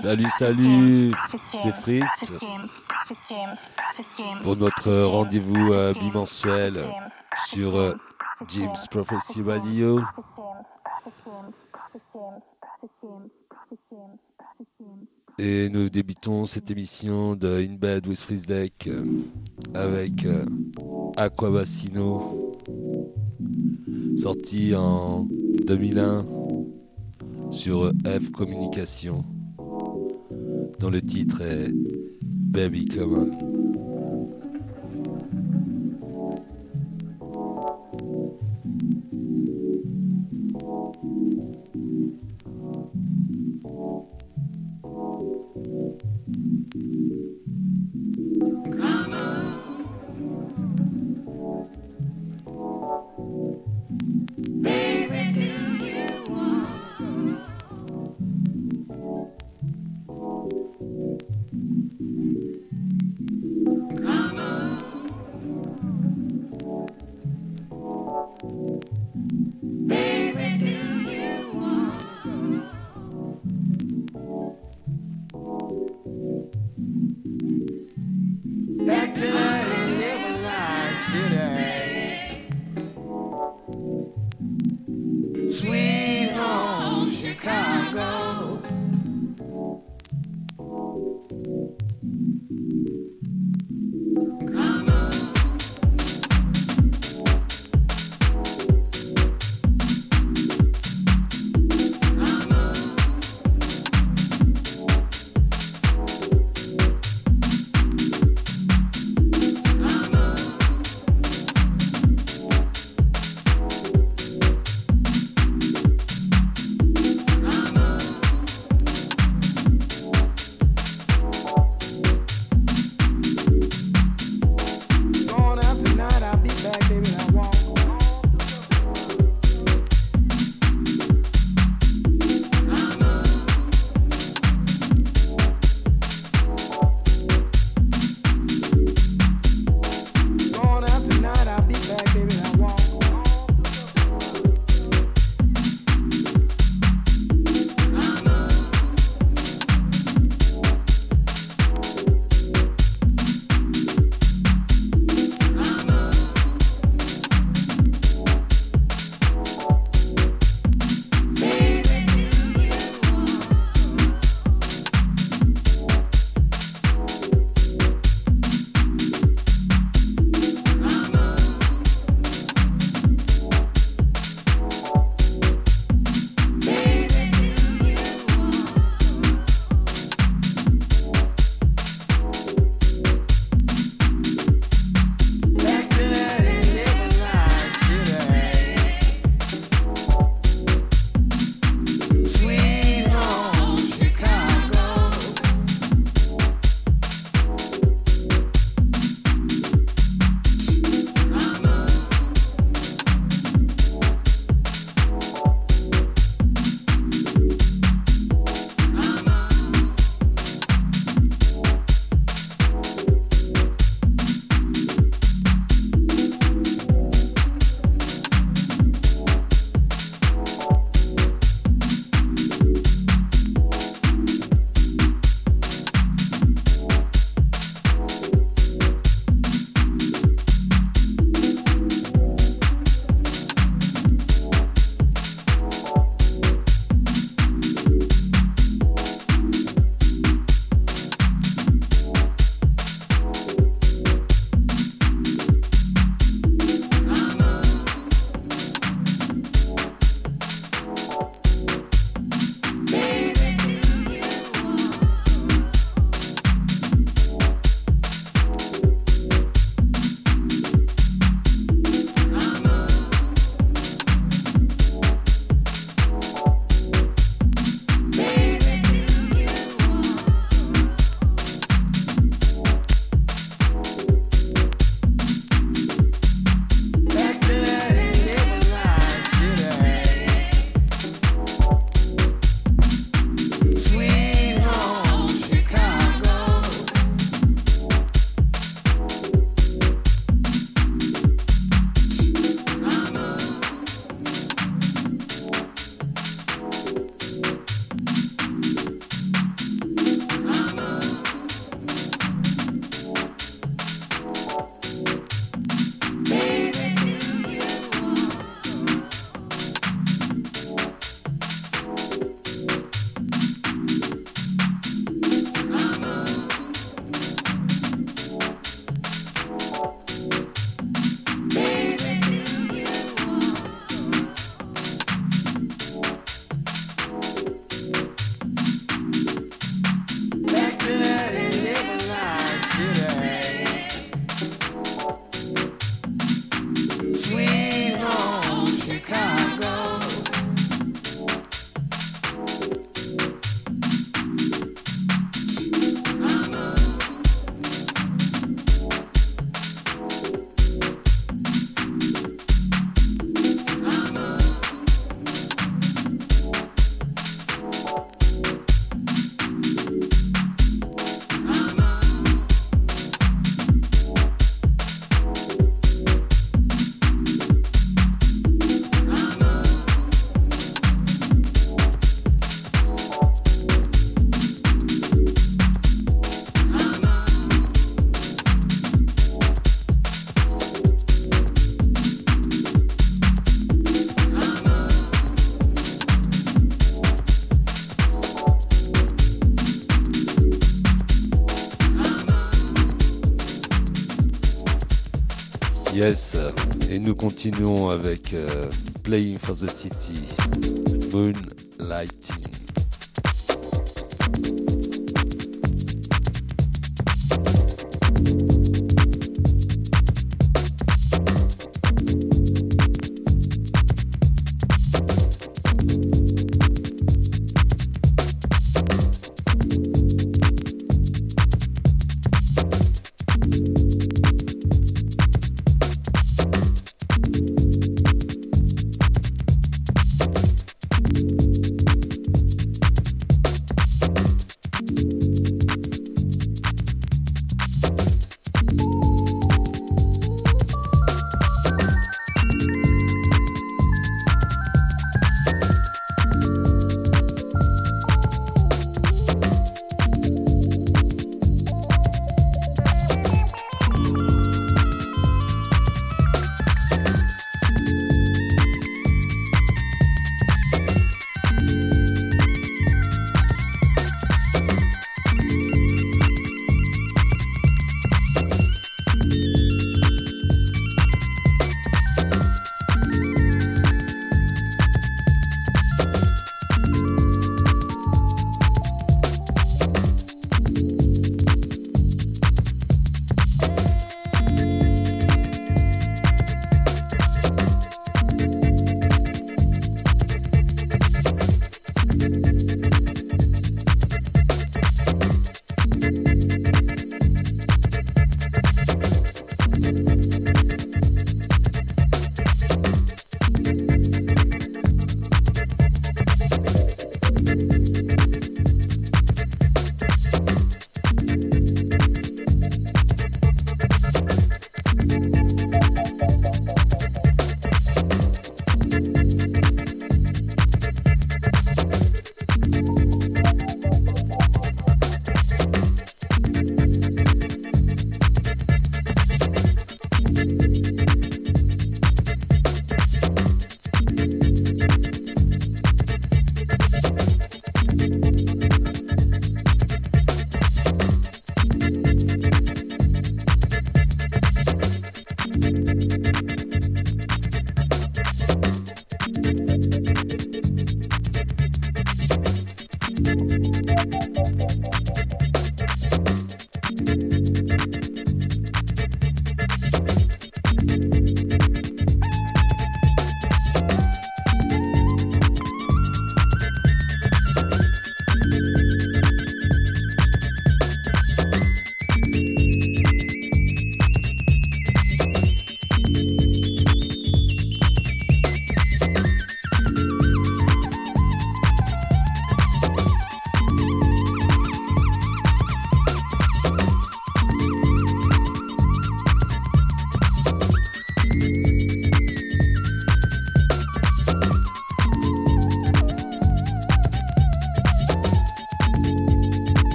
Salut, salut, c'est Fritz. Pour notre rendez-vous euh, bimensuel sur euh, James Prophecy Radio. Et nous débutons cette émission de In Bed with Deck euh, avec euh, sorti en 2001 sur F Communication, dont le titre est Baby Come continuons avec euh, Playing for the City, Moonlighting.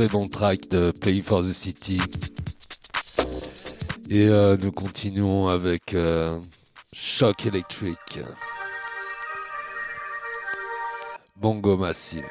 Très bon track de Play for the City. Et euh, nous continuons avec euh, Choc électrique. Bongo Massive.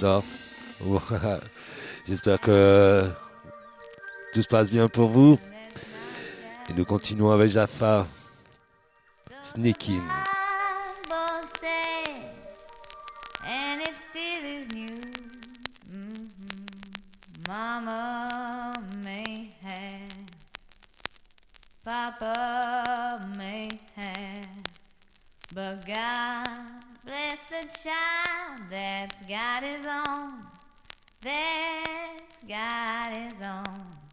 J'espère que tout se passe bien pour vous. Et nous continuons avec Jaffa. Sneaking. Bless the child that's got his own, that's got his own.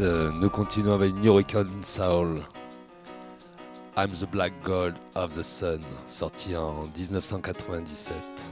Euh, nous continuons avec New Recon Soul. I'm the Black God of the Sun, sorti en 1997.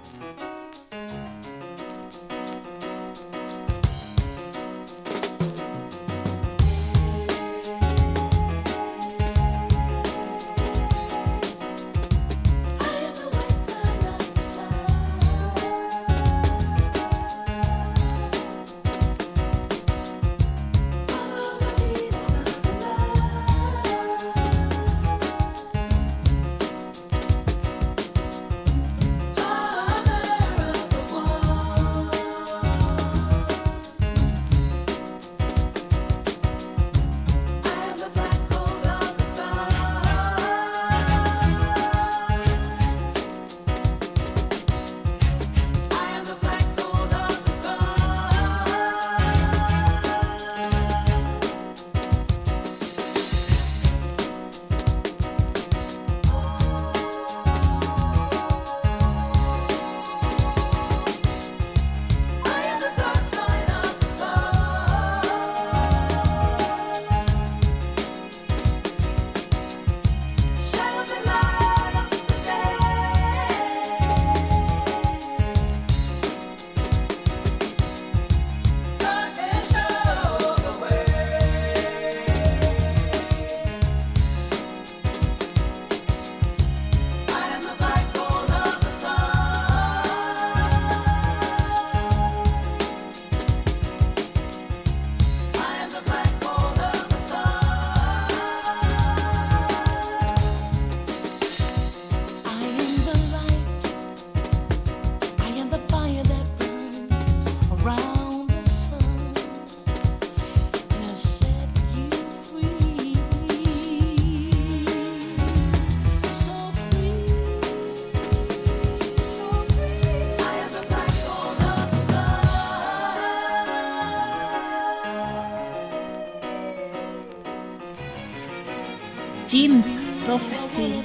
profecia.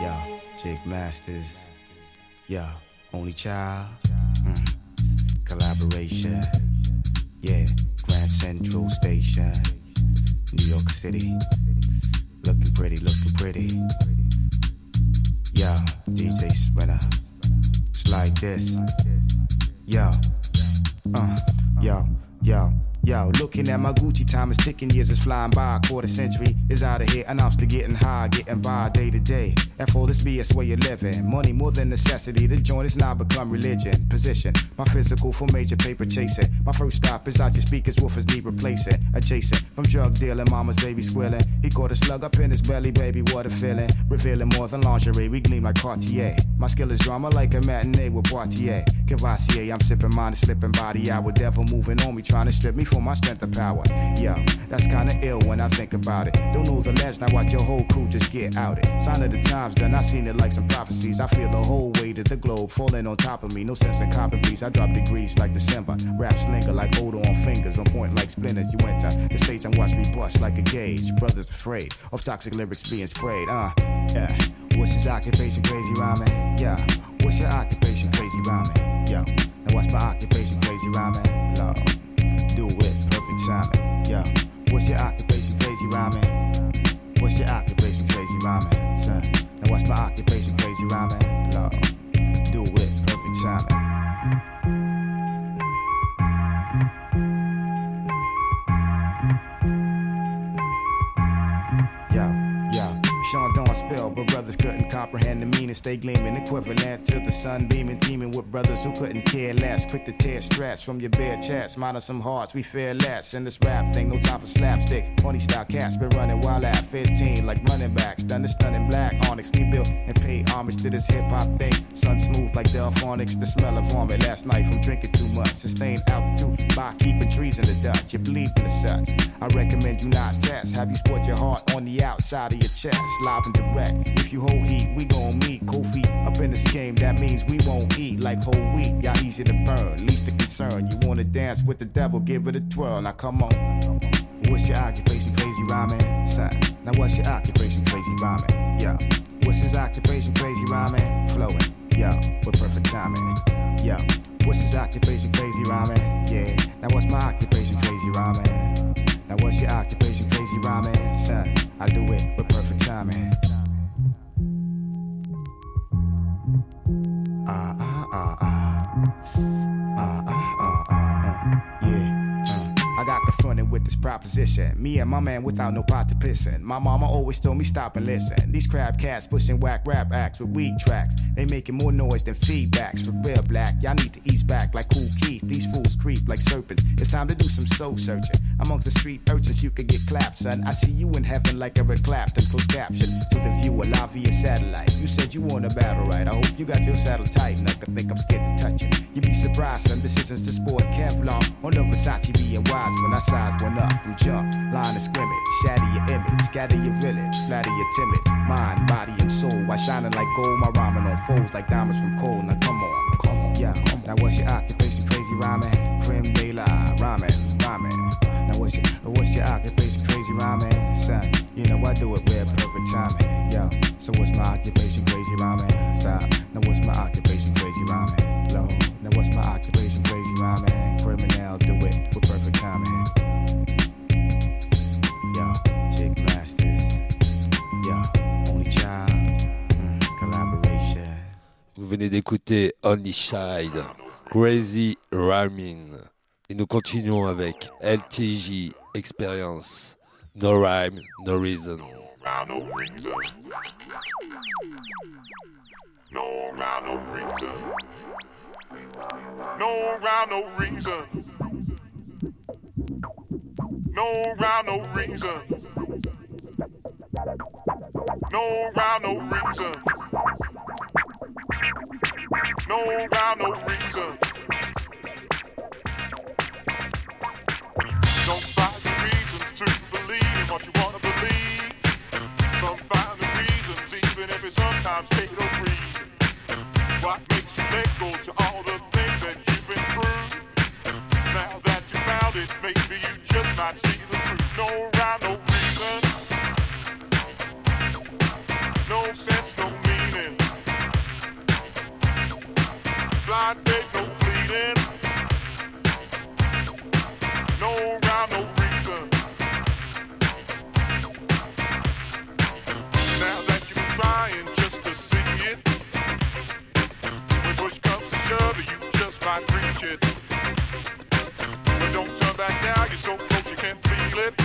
Yo, Jigmastas. Yo, only child. Mm. Collaboration. Yeah, Grand Central Station. New York City. Looking pretty, looking pretty. Yo, DJ Spinna. It's like this. Yo, uh, yo, yo. Yo, looking at my Gucci time is ticking, years is flying by. Quarter century is out of here, and I'm still getting high, getting by day to day. F all this BS where you're living. Money more than necessity. The joint is now become religion. Position, my physical for major paper chasing. My first stop is out your speakers, woofers need replacing. Adjacent from drug dealing, mama's baby squealing. He caught a slug up in his belly, baby, what a feeling. Revealing more than lingerie, we gleam like Cartier. My skill is drama like a matinee with Poitier. Courvoisier, I'm sipping mine, slipping body out with devil moving on me, trying to strip me for my strength and power. Yeah, that's kinda ill when I think about it. Don't know the ledge, now watch your whole crew just get outed. Sign of the times done, I seen it like some prophecies. I feel the whole weight of the globe falling on top of me. No sense in copper beats. I drop degrees like December. Raps slinger like odor on fingers, on point like splinters. You enter the stage and watch me bust like a gauge. Brothers afraid of toxic lyrics being sprayed. Uh, yeah. What's his occupation? Crazy rhyming. Yeah. What's your occupation? Crazy rhyming. Yo. Now what's my occupation? Crazy rhyming. Perfect timing. Yeah. What's your occupation? Crazy rhyming. What's your occupation? Crazy rhyming, son. Now what's my occupation? Crazy rhyming. Lord, do it, perfect timing. Yo, but brothers couldn't comprehend the meaning. Stay gleaming, equivalent to the sun beaming, teaming with brothers who couldn't care less. Quick to tear straps from your bare chest. Mine are some hearts, we fear less. In this rap thing, no time for slapstick. Funny style cats been running wild at 15, like running backs. Done the stunning black onyx. We built and paid homage to this hip hop thing. Sun smooth like Delfonics. The smell of vomit last night from drinking too much. Sustained altitude by keeping trees in the Dutch. You bleed in the such. I recommend you not test. Have you sport your heart on the outside of your chest? Live and direct. If you hold heat, we gon' meet. Feet up in this game, that means we won't eat like whole wheat. Y'all easy to burn, least the concern. You wanna dance with the devil, give it a twirl. Now come on. What's your occupation? Crazy rhyming, son. Now what's your occupation? Crazy rhyming, Yeah. What's his occupation? Crazy rhyming, flowing, yo, with perfect timing, yo. What's his occupation? Crazy rhyming, yeah. Now what's my occupation? Crazy rhyming. Now what's your occupation? Crazy rhyming, son. I do it with perfect timing. Confronted with this proposition. Me and my man without no pot to piss in. My mama always told me stop and listen. These crab cats pushing whack rap acts with weak tracks. They making more noise than feedbacks. For real black, y'all need to ease back like Kool Keith. These fools creep like serpents. It's time to do some soul searching. Amongst the street urchins, you could get clapped, son. I see you in heaven like Eric Clapton. Close caption to the viewer live via satellite. You said you want a battle, right? I hope you got your saddle tight. I think I'm scared to touch it. You'd be surprised, son. Decisions to sport Kevlar on the Versace being wise when I size went up from jump. Line of scrimmage, shatter your image, scatter your village, flatter your timid mind, body, and soul. While shining like gold, my rhyming on foes like diamonds from coal. Now come on, come on, yeah. Now what's your occupation? Crazy rhyming, creme de la rhyming, rhyming. Now what's your what's your occupation? Crazy rhyming, son. You know I do it with perfect timing, yo. So what's my occupation? Crazy rhyming, d'écouter Only Child, Crazy Rhyming. Et nous continuons avec LTJ Experience. No rhyme, no reason. no reason. No no reason. No round no reason. No round no reason. No round no reason. No round no reason. Don't find the reasons to believe what you wanna believe. Some find the reasons, even if it sometimes take a breathe. What makes you let go to all the things that you've been through? Now that you found it, maybe you just not see the truth. No rhyme, no I no rhyme, no reason. Now that you're trying just to see it, when push comes to shove, you just might reach it. But don't turn back now, you're so close you can feel it.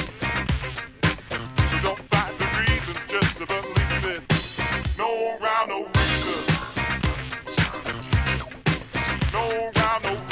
So don't fight the reasons just believe it. No rhyme, no. no round, no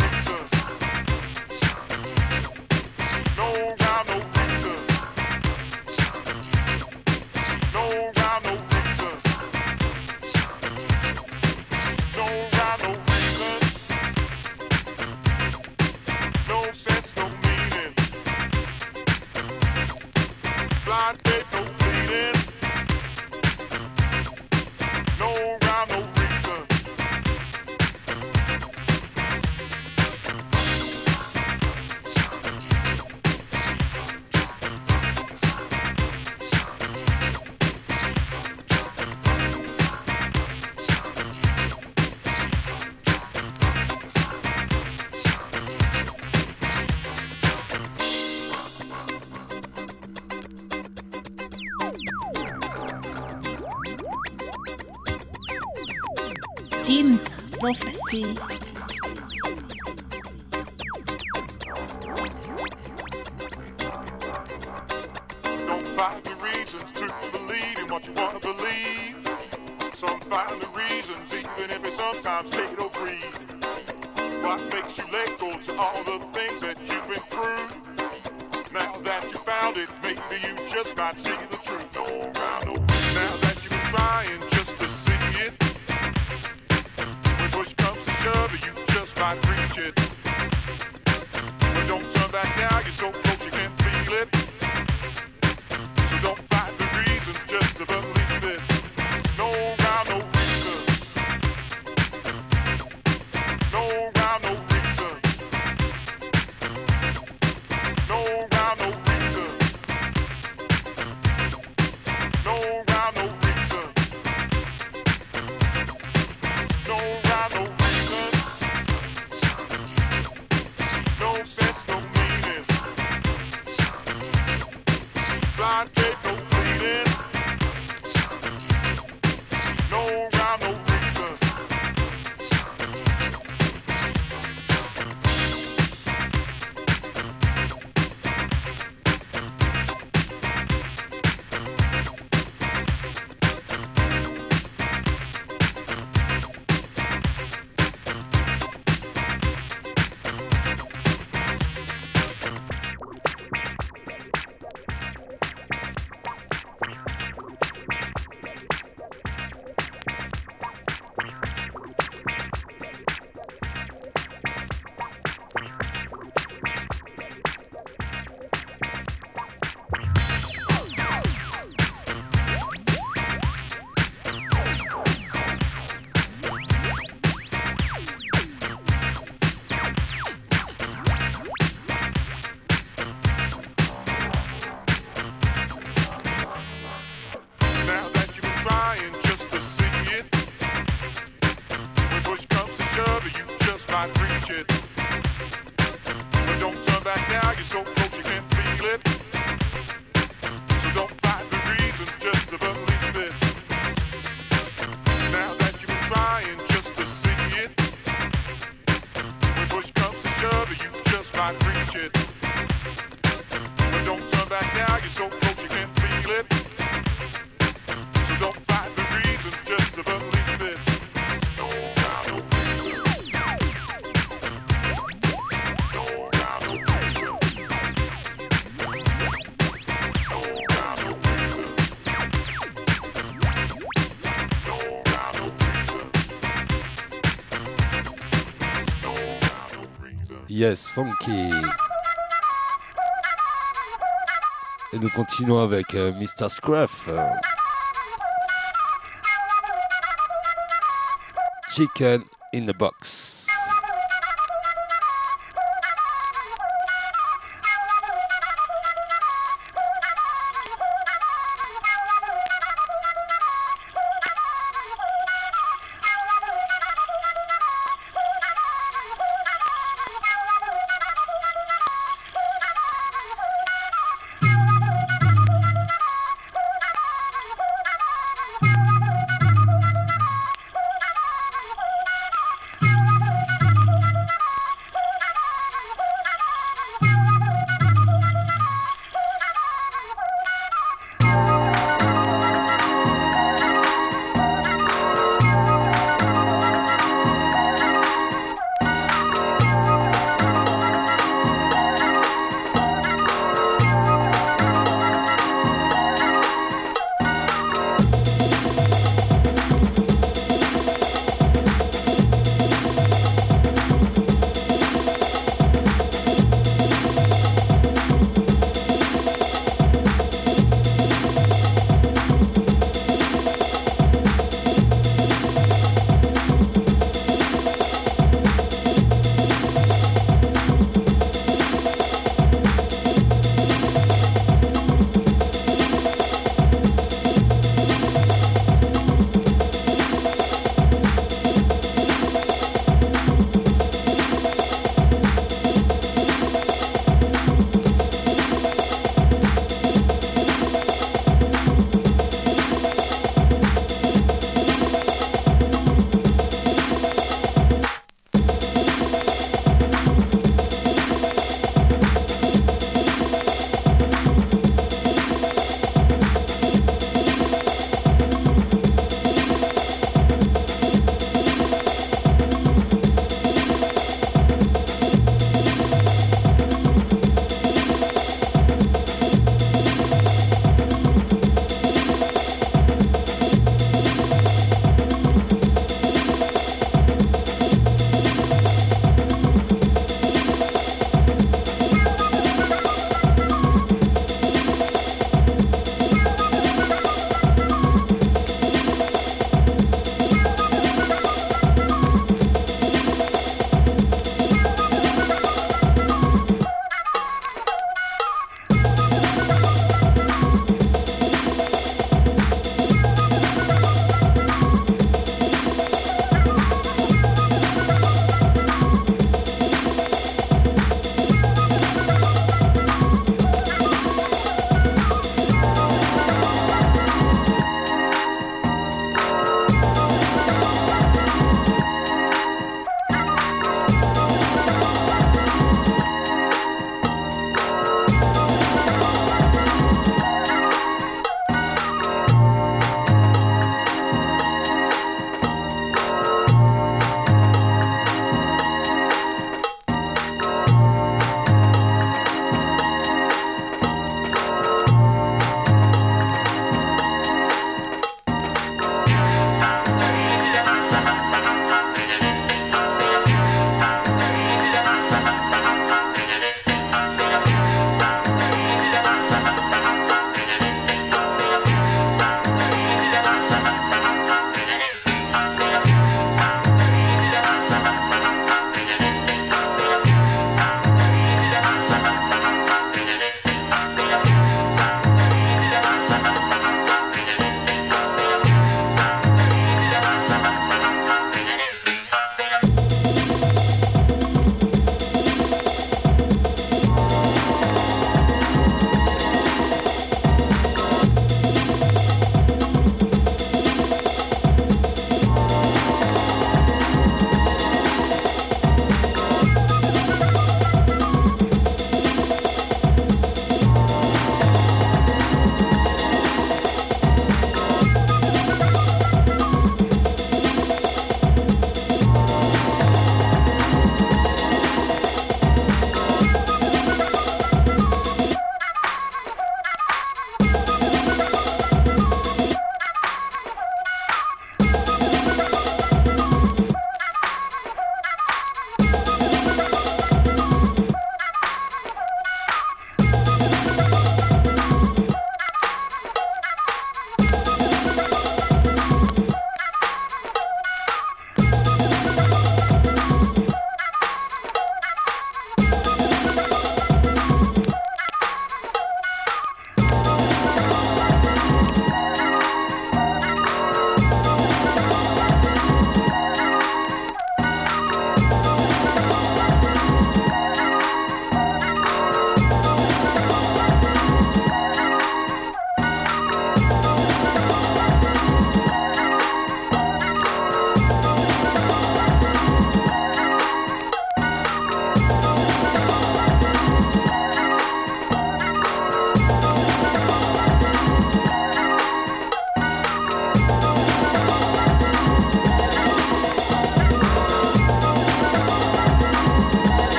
me. Yes, funky. Et nous continuons avec euh, Mr. Scruff. Euh. Chicken in the box.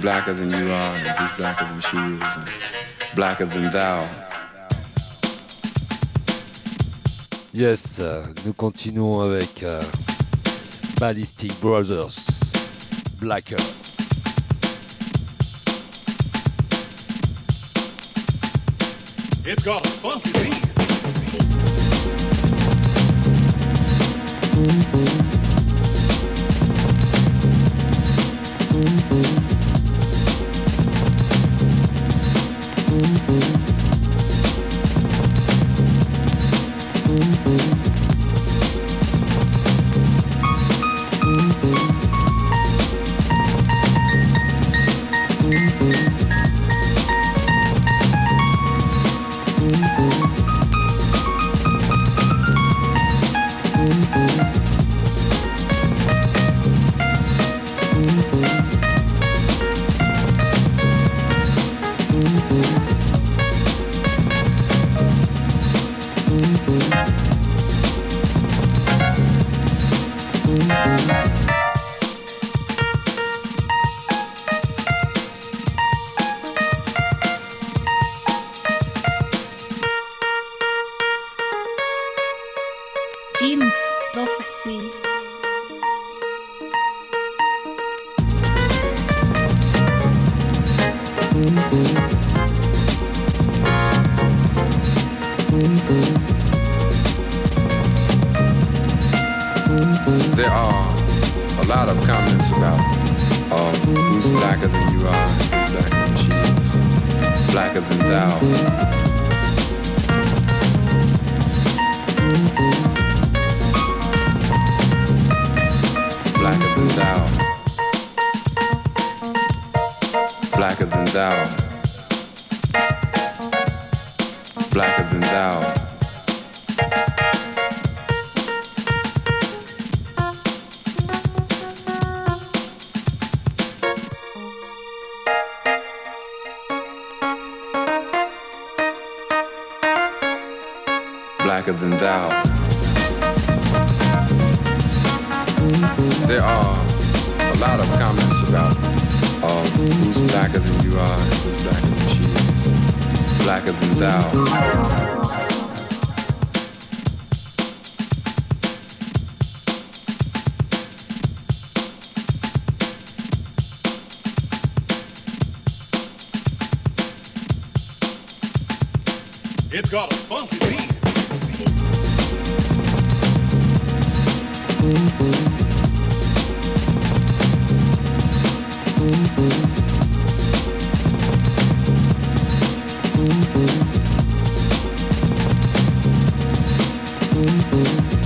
blacker than you are, and he's blacker than she is, and blacker than thou. Yes, uh, nous continuons avec euh, Ballistic Brothers, Blacker. It's got a funky. Música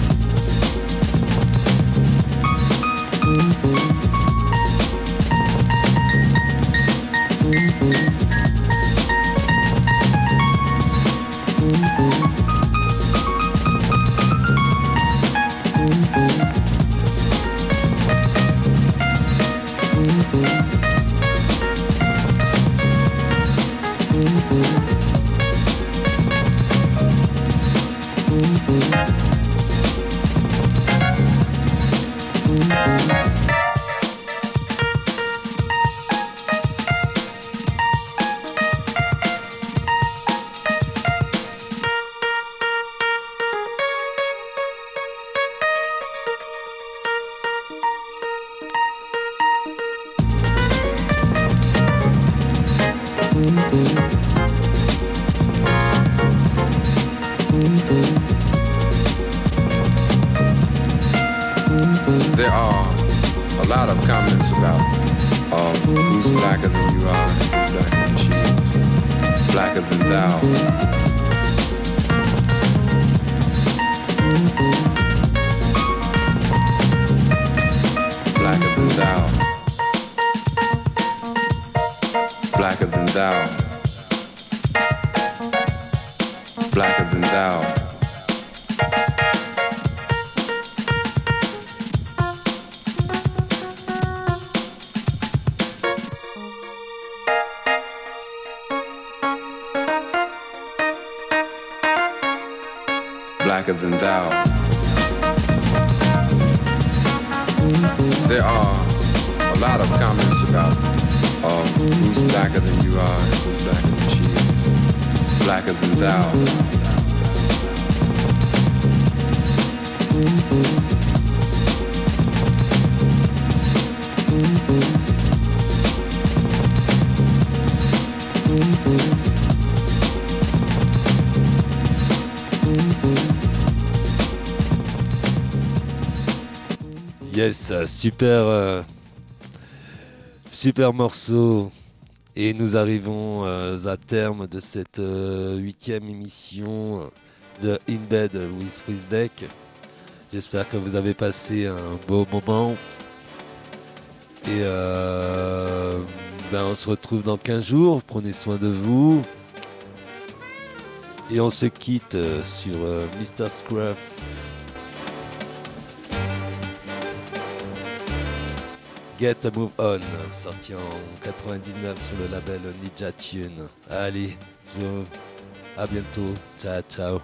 Yes, super, euh, super morceau. Et nous arrivons euh, à terme de cette euh, huitième émission de In Bed with Deck. J'espère que vous avez passé un beau moment. Et ben on se retrouve dans 15 jours. Prenez soin de vous. Et on se quitte sur Mr. Scruff. Get a Move On, sorti en 99 sur le label Ninja Tune. Allez, je... à bientôt. Ciao, ciao.